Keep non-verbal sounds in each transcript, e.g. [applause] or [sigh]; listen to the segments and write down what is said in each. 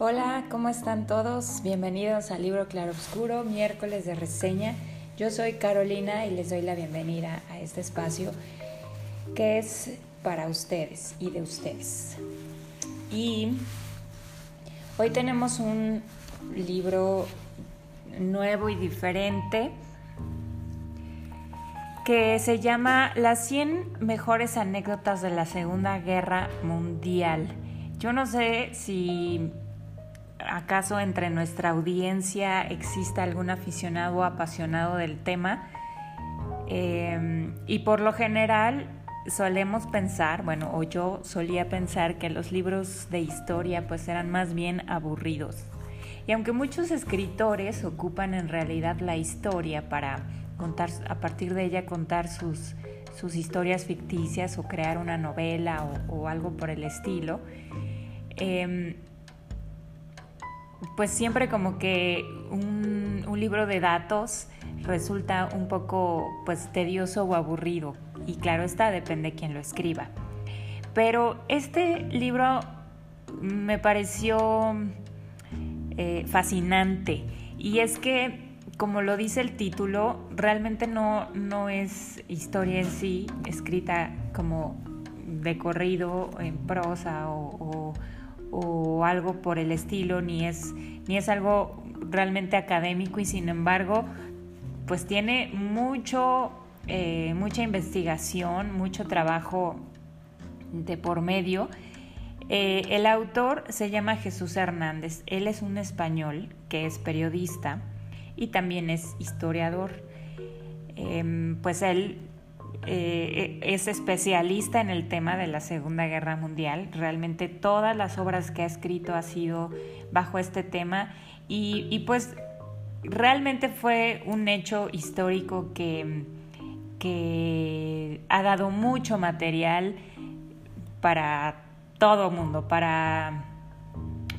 Hola, ¿cómo están todos? Bienvenidos al libro Claro Oscuro, miércoles de reseña. Yo soy Carolina y les doy la bienvenida a este espacio que es para ustedes y de ustedes. Y hoy tenemos un libro nuevo y diferente que se llama Las 100 mejores anécdotas de la Segunda Guerra Mundial. Yo no sé si acaso entre nuestra audiencia exista algún aficionado o apasionado del tema. Em, y por lo general solemos pensar, bueno, o yo solía pensar que los libros de historia pues eran más bien aburridos. Y aunque muchos escritores ocupan en realidad la historia para contar, a partir de ella contar sus, sus historias ficticias o crear una novela o, algo por el estilo, em, pues siempre como que un, un, libro de datos resulta un poco pues tedioso o aburrido y claro está, depende de quién lo escriba. Pero este libro me pareció eh, fascinante y es que como lo dice el título, realmente no, no es historia en sí, escrita como de corrido, en prosa o, algo por el estilo, ni es, ni es algo realmente académico y sin embargo, pues tiene mucho, eh, mucha investigación, mucho trabajo de por medio. Eh, el autor se llama Jesús Hernández, él es un español que es periodista y también es historiador. Em, pues él eh, es especialista en el tema de la Segunda Guerra Mundial. Realmente todas las obras que ha escrito ha sido bajo este tema y, pues realmente fue un hecho histórico que, que ha dado mucho material para todo mundo, para,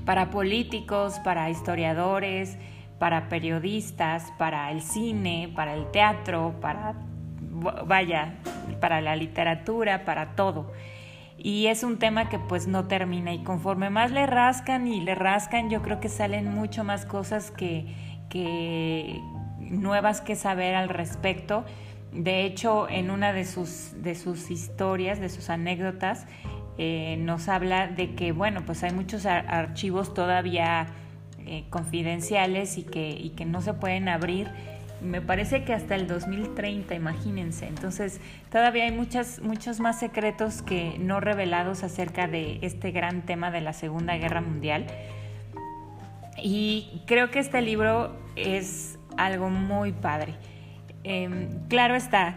para políticos, para historiadores, para periodistas, para el cine, para el teatro, para, vaya, para la literatura, para todo. Y es un tema que pues no termina y conforme más le rascan y le rascan, yo creo que salen mucho más cosas que, nuevas que saber al respecto. De hecho, en una de sus, de sus historias, de sus anécdotas, eh, nos habla de que, bueno, pues hay muchos archivos todavía eh, confidenciales y que, y que no se pueden abrir. Me parece que hasta el 2030, imagínense. Entonces, todavía hay muchas, muchos más secretos que no revelados acerca de este gran tema de la Segunda Guerra Mundial. Y creo que este libro es algo muy padre. Em, claro está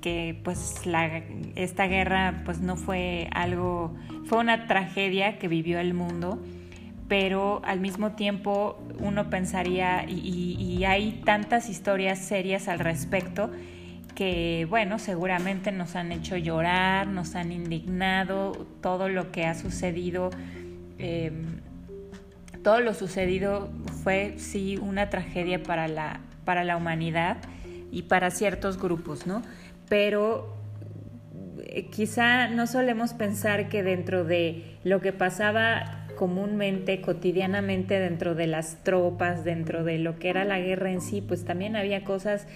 que pues la, esta guerra pues no fue algo, fue una tragedia que vivió el mundo pero al mismo tiempo uno pensaría, y, hay tantas historias serias al respecto, que bueno, seguramente nos han hecho llorar, nos han indignado, todo lo que ha sucedido, em, todo lo sucedido fue sí una tragedia para la, para la humanidad y para ciertos grupos, ¿no? Pero eh, quizá no solemos pensar que dentro de lo que pasaba comúnmente, cotidianamente dentro de las tropas, dentro de lo que era la guerra en sí, pues también había cosas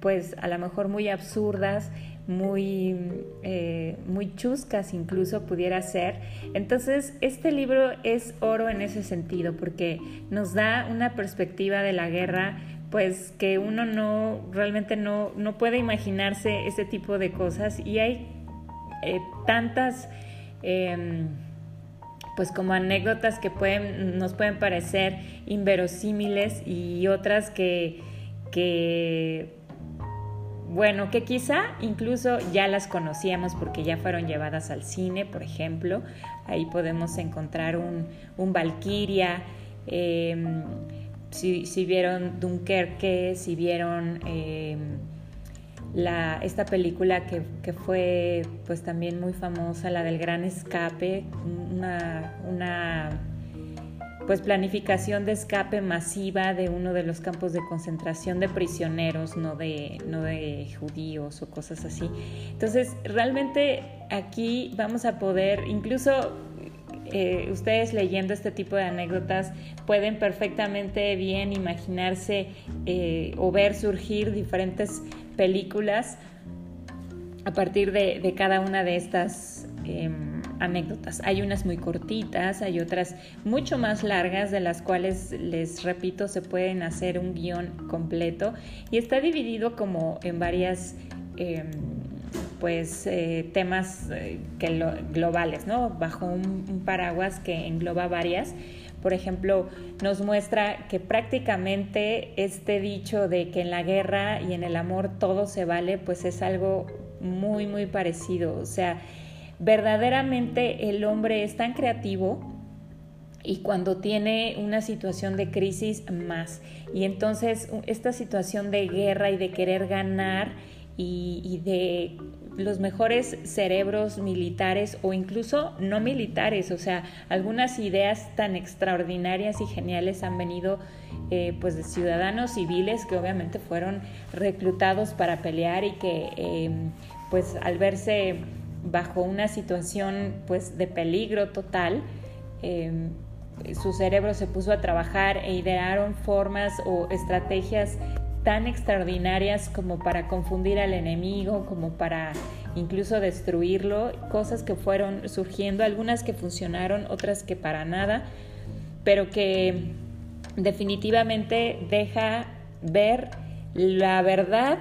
pues a lo mejor muy absurdas, muy, eh, muy chuscas incluso pudiera ser. Entonces, este libro es oro en ese sentido, porque nos da una perspectiva de la guerra, pues que uno no, realmente no, no puede imaginarse ese tipo de cosas y hay eh, tantas... Em, pues como anécdotas que pueden, nos pueden parecer inverosímiles y otras que, que, bueno, que quizá incluso ya las conocíamos porque ya fueron llevadas al cine, por ejemplo. Ahí podemos encontrar un, un. Em, si, si, vieron Dunkerque, si vieron em, la, esta película que, que, fue pues también muy famosa, la del Gran Escape, una, una pues planificación de escape masiva de uno de los campos de concentración de prisioneros, no de, no de judíos o cosas así. Entonces, realmente aquí vamos a poder, incluso eh, ustedes leyendo este tipo de anécdotas pueden perfectamente bien imaginarse eh, o ver surgir diferentes películas a partir de, cada una de estas em, anécdotas. Hay unas muy cortitas, hay otras mucho más largas de las cuales les repito se pueden hacer un guion completo y está dividido como en varias em, pues eh, temas eh, globales, ¿no? Bajo un, paraguas que engloba varias. Por ejemplo, nos muestra que prácticamente este dicho de que en la guerra y en el amor todo se vale, pues es algo muy, muy parecido. O sea, verdaderamente el hombre es tan creativo y cuando tiene una situación de crisis más. Y entonces esta situación de guerra y de querer ganar y de los mejores cerebros militares o incluso no militares, o sea, algunas ideas tan extraordinarias y geniales han venido eh, pues de ciudadanos civiles que obviamente fueron reclutados para pelear y que em, pues al verse bajo una situación pues de peligro total, em, su cerebro se puso a trabajar e idearon formas o estrategias tan extraordinarias como para confundir al enemigo, como para incluso destruirlo, cosas que fueron surgiendo, algunas que funcionaron, otras que para nada, pero que definitivamente deja ver la verdad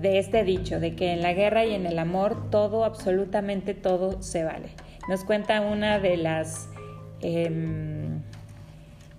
de este dicho, de que en la guerra y en el amor todo, absolutamente todo se vale. Nos cuenta una de las... Em,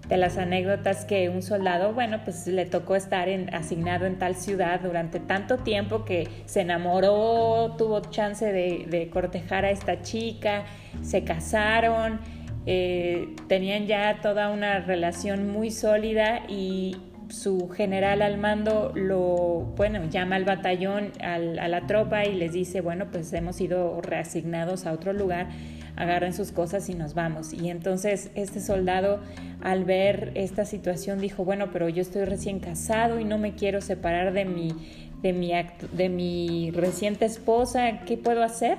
de las anécdotas que un soldado, bueno, pues le tocó estar asignado en tal ciudad durante tanto tiempo que se enamoró, tuvo chance de, cortejar a esta chica, se casaron, eh, tenían ya toda una relación muy sólida y su general al mando lo, bueno, llama al batallón, a la tropa y les dice, bueno, pues hemos sido reasignados a otro lugar agarren sus cosas y nos vamos. Y entonces este soldado al ver esta situación dijo, bueno, pero yo estoy recién casado y no me quiero separar de mi, de mi, de mi reciente esposa, ¿qué puedo hacer?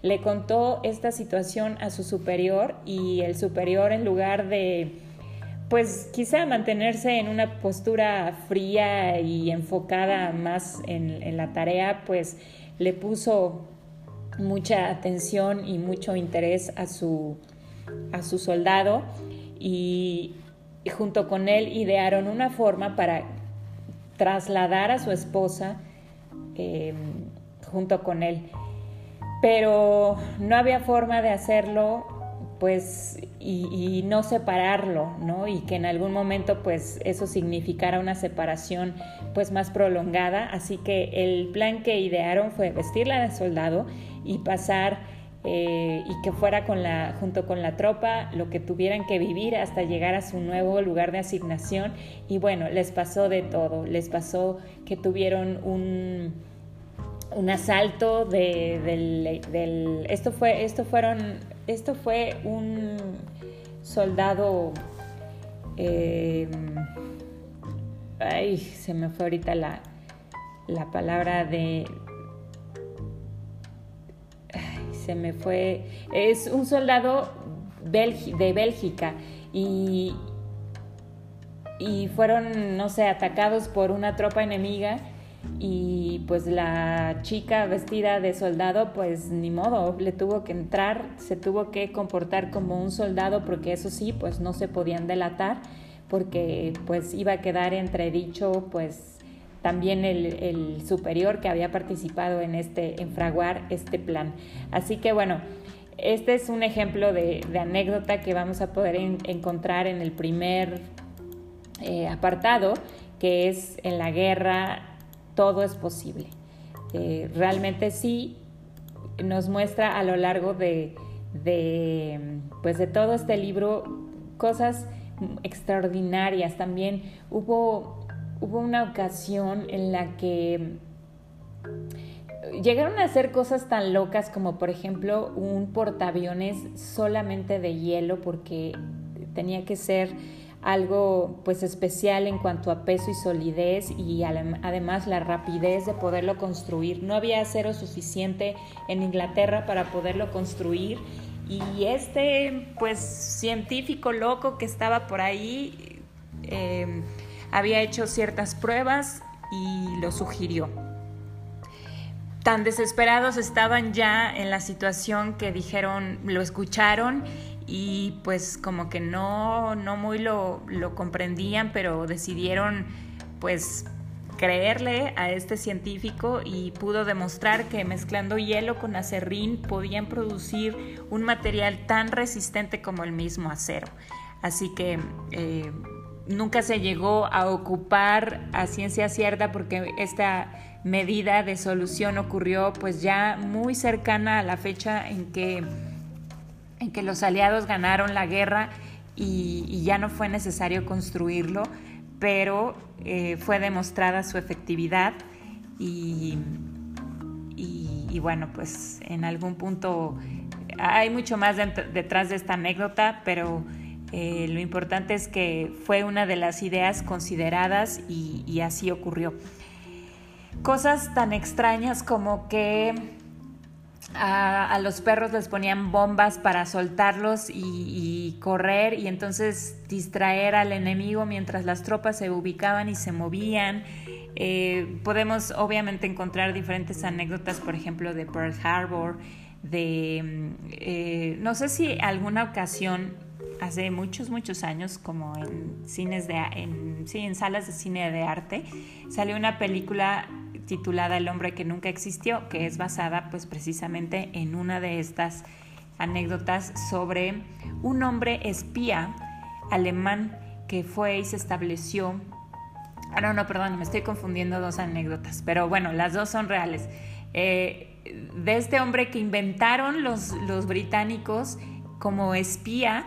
Le contó esta situación a su superior y el superior en lugar de pues quizá mantenerse en una postura fría y enfocada más en, en la tarea, pues le puso mucha atención y mucho interés a su, a su soldado y, junto con él idearon una forma para trasladar a su esposa em, junto con él. Pero no había forma de hacerlo pues y, no separarlo, ¿no? Y que en algún momento pues eso significara una separación pues más prolongada, así que el plan que idearon fue vestirla de soldado y pasar eh, y que fuera con la, junto con la tropa lo que tuvieran que vivir hasta llegar a su nuevo lugar de asignación. Y bueno, les pasó de todo, les pasó que tuvieron un, un asalto de, del, esto fue, esto fueron, esto fue un soldado, eh, ay, se me fue ahorita la, la palabra de, se me fue, es un soldado de Bélgica y, y fueron, no sé, atacados por una tropa enemiga y pues la chica vestida de soldado pues ni modo, le tuvo que entrar, se tuvo que comportar como un soldado porque eso sí, pues no se podían delatar porque pues iba a quedar entredicho pues también el, superior que había participado en este, en fraguar este plan. Así que bueno, este es un ejemplo de, anécdota que vamos a poder encontrar en el primer eh, apartado, que es en la guerra todo es posible. Eh, realmente sí nos muestra a lo largo de, de, pues de todo este libro cosas extraordinarias. También hubo hubo una ocasión en la que llegaron a hacer cosas tan locas como por ejemplo un portaaviones solamente de hielo porque tenía que ser algo pues especial en cuanto a peso y solidez y además la rapidez de poderlo construir. No había acero suficiente en Inglaterra para poderlo construir Y este, pues, científico loco que estaba por ahí, eh, había hecho ciertas pruebas y lo sugirió. Tan desesperados estaban ya en la situación que dijeron, lo escucharon y pues como que no, no muy lo, lo comprendían, pero decidieron pues creerle a este científico y pudo demostrar que mezclando hielo con acerrín podían producir un material tan resistente como el mismo acero. Así que eh, nunca se llegó a ocupar a ciencia cierta porque esta medida de solución ocurrió pues ya muy cercana a la fecha en que, en que los aliados ganaron la guerra y ya no fue necesario construirlo pero eh, fue demostrada su efectividad y, y, bueno, pues en algún punto hay mucho más detrás de esta anécdota, pero eh, lo importante es que fue una de las ideas consideradas y, y así ocurrió. Cosas tan extrañas como que a, los perros les ponían bombas para soltarlos y, correr y entonces distraer al enemigo mientras las tropas se ubicaban y se movían. Eh, podemos obviamente encontrar diferentes anécdotas, por ejemplo, de Pearl Harbor, de, eh, no sé si alguna ocasión, hace muchos, muchos años, como en cines de, en, sí, en salas de cine de arte, salió una película titulada El hombre que nunca existió, que es basada pues precisamente en una de estas anécdotas sobre un hombre espía alemán que fue y se estableció. Ah, no, no, perdón, me estoy confundiendo dos anécdotas, pero bueno, las dos son reales. Eh, de este hombre que inventaron los, los británicos como espía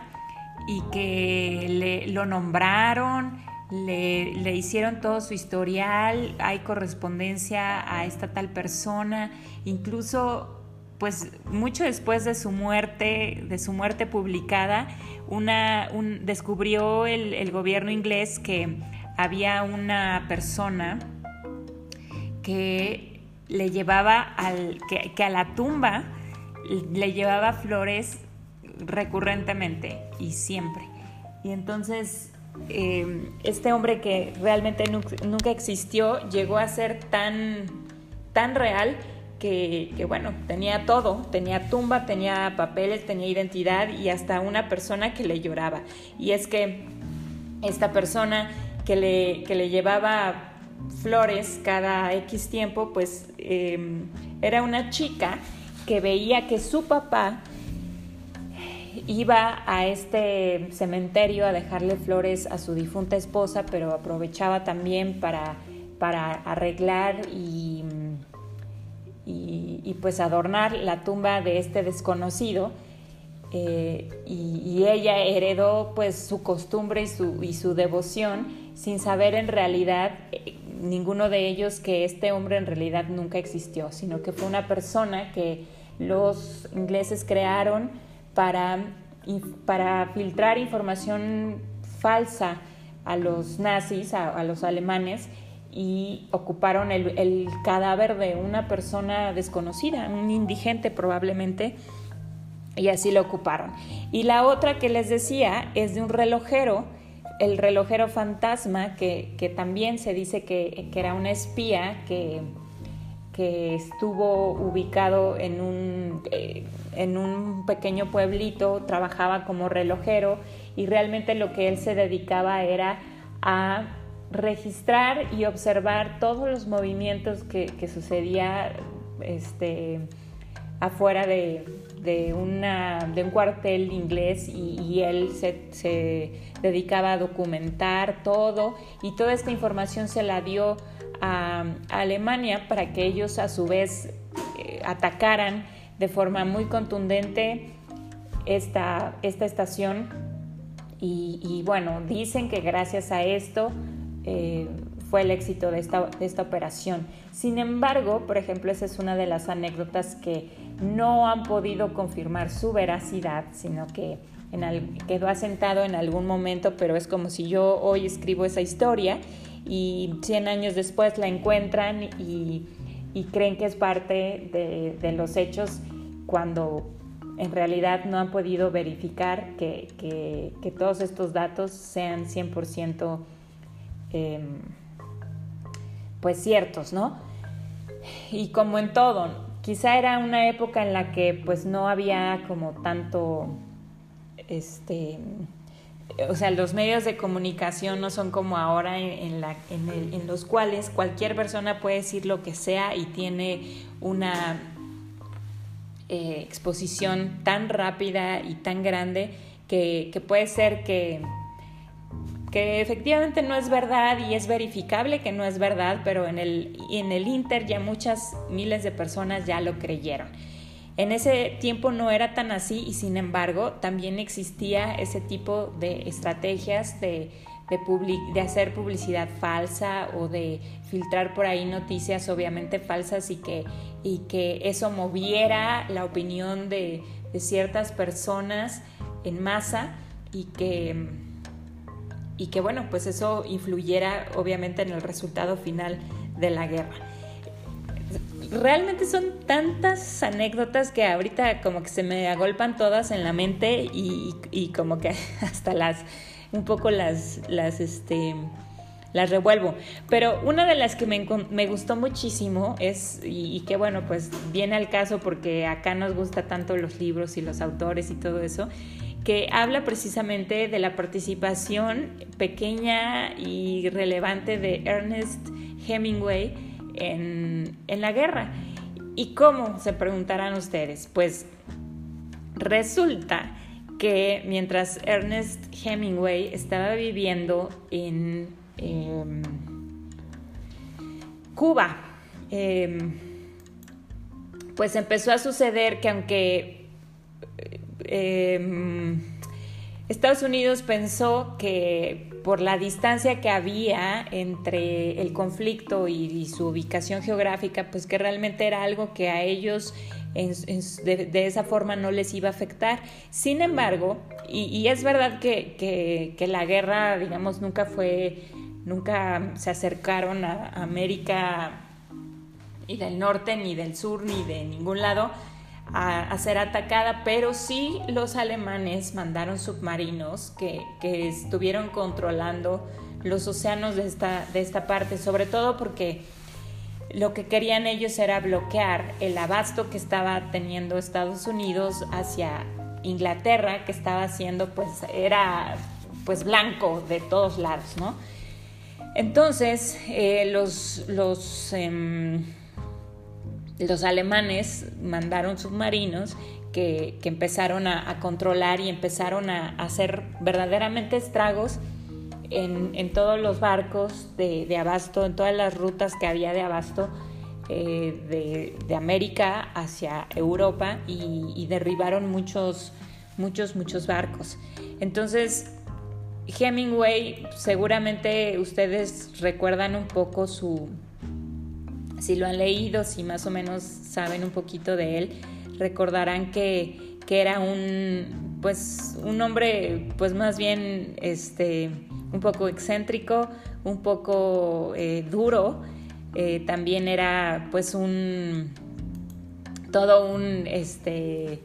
y que le, lo nombraron le, hicieron todo su historial, hay correspondencia a esta tal persona, incluso pues mucho después de su muerte, de su muerte publicada, una, descubrió el, gobierno inglés que había una persona que le llevaba al, que, a la tumba le llevaba flores recurrentemente y siempre. Y entonces Em, este hombre que realmente nunca existió llegó a ser tan, tan real que, bueno, tenía todo, tenía tumba, tenía papeles, tenía identidad y hasta una persona que le lloraba. Y es que esta persona que le, que le llevaba flores cada X tiempo, pues em, era una chica que veía que su papá iba a este cementerio a dejarle flores a su difunta esposa, pero aprovechaba también para, para arreglar y, y, pues adornar la tumba de este desconocido. Eh, y, ella heredó pues su costumbre y su, y su devoción sin saber en realidad eh, ninguno de ellos que este hombre en realidad nunca existió, sino que fue una persona que los ingleses crearon para, para filtrar información falsa a los nazis, a, los alemanes, y ocuparon el, el, cadáver de una persona desconocida, un indigente probablemente, y así lo ocuparon. Y la otra que les decía es de un relojero, el relojero fantasma, que, que también se dice que, que era una espía que que estuvo ubicado en un, eh, en un pequeño pueblito, trabajaba como relojero y realmente lo que él se dedicaba era a registrar y observar todos los movimientos que, que sucedía este, afuera de, de, una, de, un cuartel inglés y, él se, se, dedicaba a documentar todo y toda esta información se la dio a, Alemania para que ellos a su vez eh, atacaran de forma muy contundente esta, esta estación y, bueno, dicen que gracias a esto eh, fue el éxito de esta, de esta operación. Sin embargo, por ejemplo, esa es una de las anécdotas que no han podido confirmar su veracidad, sino que quedó asentado en algún momento, pero es como si yo hoy escribo esa historia y 100 años después la encuentran y, creen que es parte de, los hechos cuando en realidad no han podido verificar que, todos estos datos sean 100% em, pues ciertos, ¿no? Y como en todo, quizá era una época en la que pues no había como tanto, este, o sea, los medios de comunicación no son como ahora en, la, en los cuales cualquier persona puede decir lo que sea y tiene una eh, exposición tan rápida y tan grande que, puede ser que, que efectivamente no es verdad y es verificable que no es verdad, pero en el, en el Inter ya muchas miles de personas ya lo creyeron. En ese tiempo no era tan así y sin embargo también existía ese tipo de estrategias de de, hacer publicidad falsa o de filtrar por ahí noticias obviamente falsas y que, y que eso moviera la opinión de, ciertas personas en masa y que, y que bueno, pues eso influyera obviamente en el resultado final de la guerra. Realmente son tantas anécdotas que ahorita como que se me agolpan todas en la mente y como que [laughs] hasta las un poco las, las, este, las revuelvo. Pero una de las que me, me gustó muchísimo es, y, que bueno, pues viene al caso porque acá nos gusta tanto los libros y los autores y todo eso, que habla precisamente de la participación pequeña y relevante de Ernest Hemingway en, la guerra. ¿Y cómo? Se preguntarán ustedes. Pues resulta que mientras Ernest Hemingway estaba viviendo en em, Cuba, em, pues empezó a suceder que aunque em, Estados Unidos pensó que por la distancia que había entre el conflicto y, su ubicación geográfica, pues que realmente era algo que a ellos de, esa forma no les iba a afectar. Sin embargo, y, es verdad que, la guerra, digamos, nunca fue, nunca se acercaron a América y del norte, ni del sur, ni de ningún lado a, ser atacada, pero sí los alemanes mandaron submarinos que, que estuvieron controlando los océanos de esta, de esta parte, sobre todo porque lo que querían ellos era bloquear el abasto que estaba teniendo Estados Unidos hacia Inglaterra, que estaba haciendo, pues, era pues blanco de todos lados, ¿no? Entonces, eh, los, los, em, los, alemanes mandaron submarinos que, empezaron a, controlar y empezaron a hacer verdaderamente estragos en, todos los barcos de, abasto, en todas las rutas que había de abasto eh, de, América hacia Europa y, derribaron muchos, muchos, muchos barcos. Entonces, Hemingway, seguramente ustedes recuerdan un poco su, si lo han leído, si más o menos saben un poquito de él, recordarán que, que era un, pues, un hombre, pues más bien, este, un poco excéntrico, un poco eh, duro. Eh, también era pues un todo un este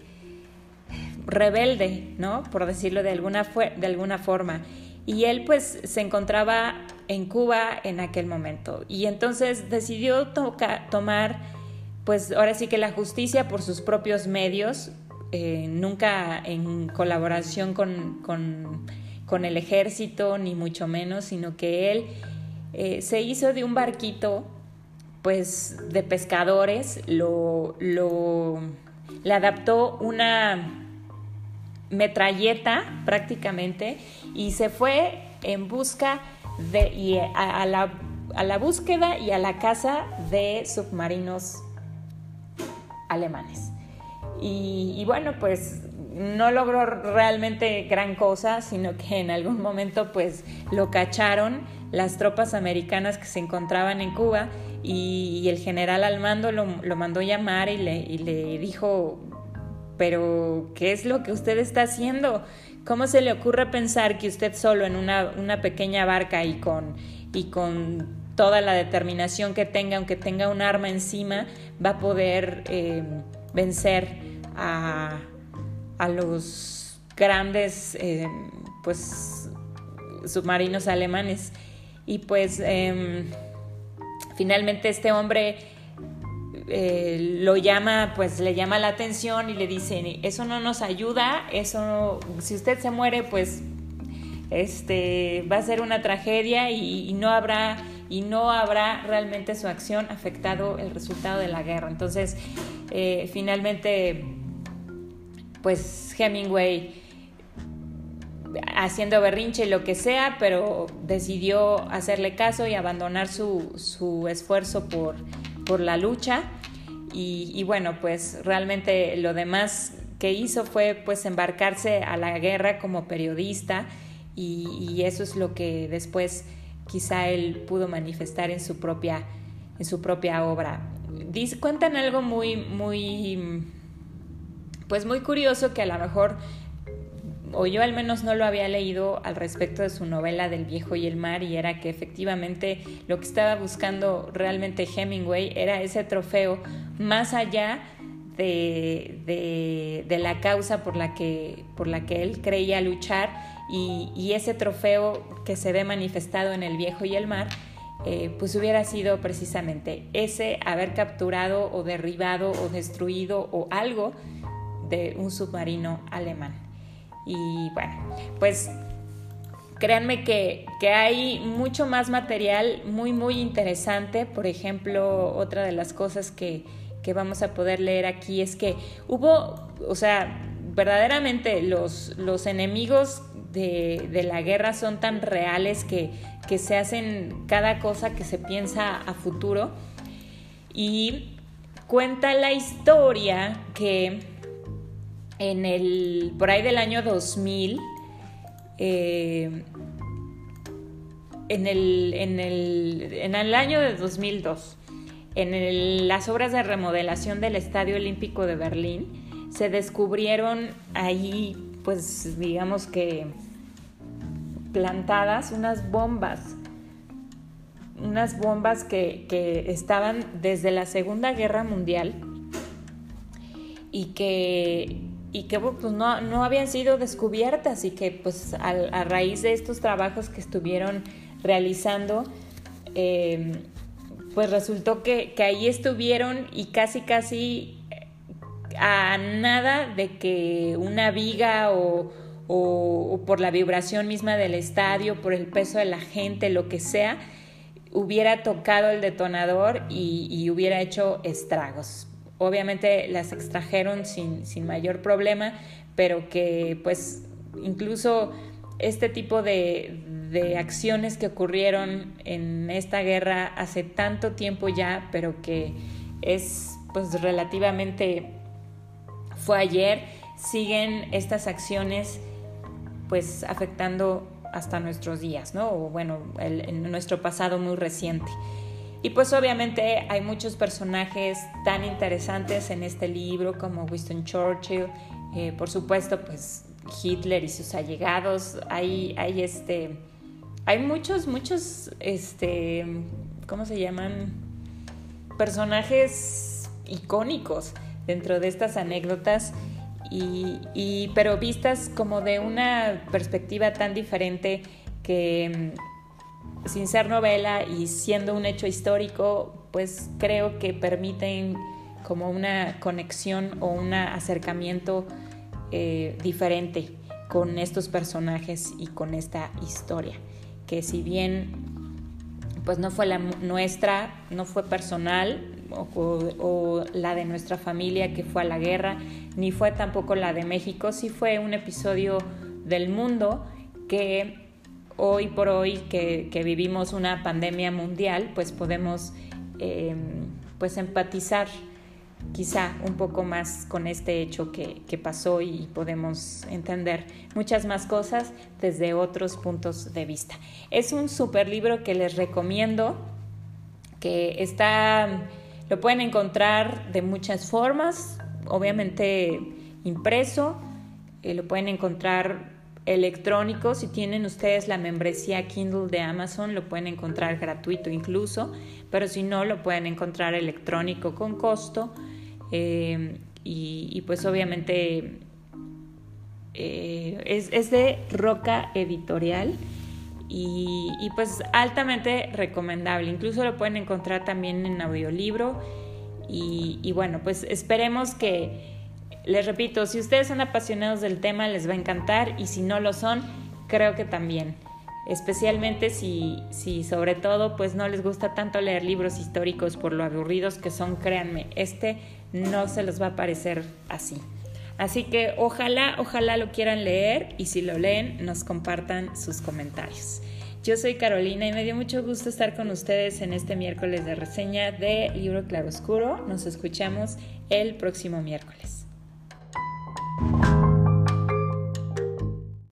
rebelde, ¿no? Por decirlo de alguna, de alguna forma. Y él pues se encontraba en Cuba en aquel momento. Y entonces decidió tomar pues ahora sí que la justicia por sus propios medios, eh, nunca en colaboración con con el ejército, ni mucho menos, sino que él eh, se hizo de un barquito, pues, de pescadores, lo, lo, le adaptó una metralleta prácticamente y se fue en busca a, la, búsqueda y a la caza de submarinos alemanes. Y, bueno, pues no logró realmente gran cosa, sino que en algún momento pues lo cacharon las tropas americanas que se encontraban en Cuba y, el general al mando lo, mandó llamar y le, dijo, pero ¿qué es lo que usted está haciendo? ¿Cómo se le ocurre pensar que usted solo en una, una pequeña barca y con, y con toda la determinación que tenga, aunque tenga un arma encima, va a poder eh, vencer a a los grandes eh, pues submarinos alemanes y pues em, finalmente este hombre eh, lo llama, pues le llama la atención y le dice, eso no nos ayuda, eso si usted se muere, pues este va a ser una tragedia y, no habrá y no habrá realmente su acción afectado el resultado de la guerra. Entonces, eh, finalmente, pues Hemingway haciendo berrinche y lo que sea, pero decidió hacerle caso y abandonar su, su esfuerzo por, por, la lucha. Y, bueno, pues realmente lo demás que hizo fue pues embarcarse a la guerra como periodista y, eso es lo que después quizá él pudo manifestar en su propia, en su propia obra. cuentan algo muy, muy, pues muy curioso que a lo mejor o yo al menos no lo había leído al respecto de su novela del viejo y el mar y era que efectivamente lo que estaba buscando realmente Hemingway era ese trofeo más allá de, de, la causa por la, que, por la que él creía luchar y, y, ese trofeo que se ve manifestado en el viejo y el mar eh, pues hubiera sido precisamente ese haber capturado o derribado o destruido o algo de un submarino alemán. Y bueno, pues créanme que, hay mucho más material muy, muy interesante. Por ejemplo, otra de las cosas que, vamos a poder leer aquí es que hubo, o sea, verdaderamente los, los enemigos de, la guerra son tan reales que, que se hacen cada cosa que se piensa a futuro. Y cuenta la historia que en el, por ahí del año 2000, eh, en, el, en, el, en el año de 2002, en las obras de remodelación del Estadio Olímpico de Berlín, se descubrieron ahí, pues digamos que plantadas unas bombas, unas bombas que, que estaban desde la Segunda Guerra Mundial y que y que pues, no, no, habían sido descubiertas y que pues a, raíz de estos trabajos que estuvieron realizando, em, pues resultó que, que, ahí estuvieron y casi casi a nada de que una viga o, o, por la vibración misma del estadio, por el peso de la gente, lo que sea, hubiera tocado el detonador y hubiera hecho estragos obviamente las extrajeron sin, mayor problema, pero que pues incluso este tipo de, acciones que ocurrieron en esta guerra hace tanto tiempo ya, pero que es pues relativamente fue ayer, siguen estas acciones pues afectando hasta nuestros días, ¿no? O bueno, en nuestro pasado muy reciente. Y pues obviamente hay muchos personajes tan interesantes en este libro como Winston Churchill, eh, por supuesto pues Hitler y sus allegados, hay, hay este, hay muchos, muchos, este, ¿cómo se llaman? Personajes icónicos dentro de estas anécdotas y, y, pero vistas como de una perspectiva tan diferente que sin ser novela y siendo un hecho histórico, pues creo que permiten como una conexión o un acercamiento eh, diferente con estos personajes y con esta historia, que si bien pues no fue la nuestra, no fue personal o, la de nuestra familia que fue a la guerra, ni fue tampoco la de México, sí fue un episodio del mundo que hoy por hoy que, vivimos una pandemia mundial, pues podemos em, pues empatizar quizá un poco más con este hecho que, pasó y podemos entender muchas más cosas desde otros puntos de vista. Es un super libro que les recomiendo, que está, lo pueden encontrar de muchas formas, obviamente impreso, eh, lo pueden encontrar electrónico. Si tienen ustedes la membresía Kindle de Amazon, lo pueden encontrar gratuito incluso, pero si no, lo pueden encontrar electrónico con costo. Eh, y, pues obviamente eh, es, de Roca Editorial y, pues altamente recomendable. Incluso lo pueden encontrar también en audiolibro y, y bueno, pues esperemos que, les repito, si ustedes son apasionados del tema les va a encantar y si no lo son, creo que también especialmente si, si sobre todo pues no les gusta tanto leer libros históricos por lo aburridos que son, créanme, este no se los va a parecer así. Así que ojalá, ojalá lo quieran leer y si lo leen nos compartan sus comentarios. Yo soy Carolina y me dio mucho gusto estar con ustedes en este miércoles de reseña de Libro Claroscuro. Nos escuchamos el próximo miércoles. you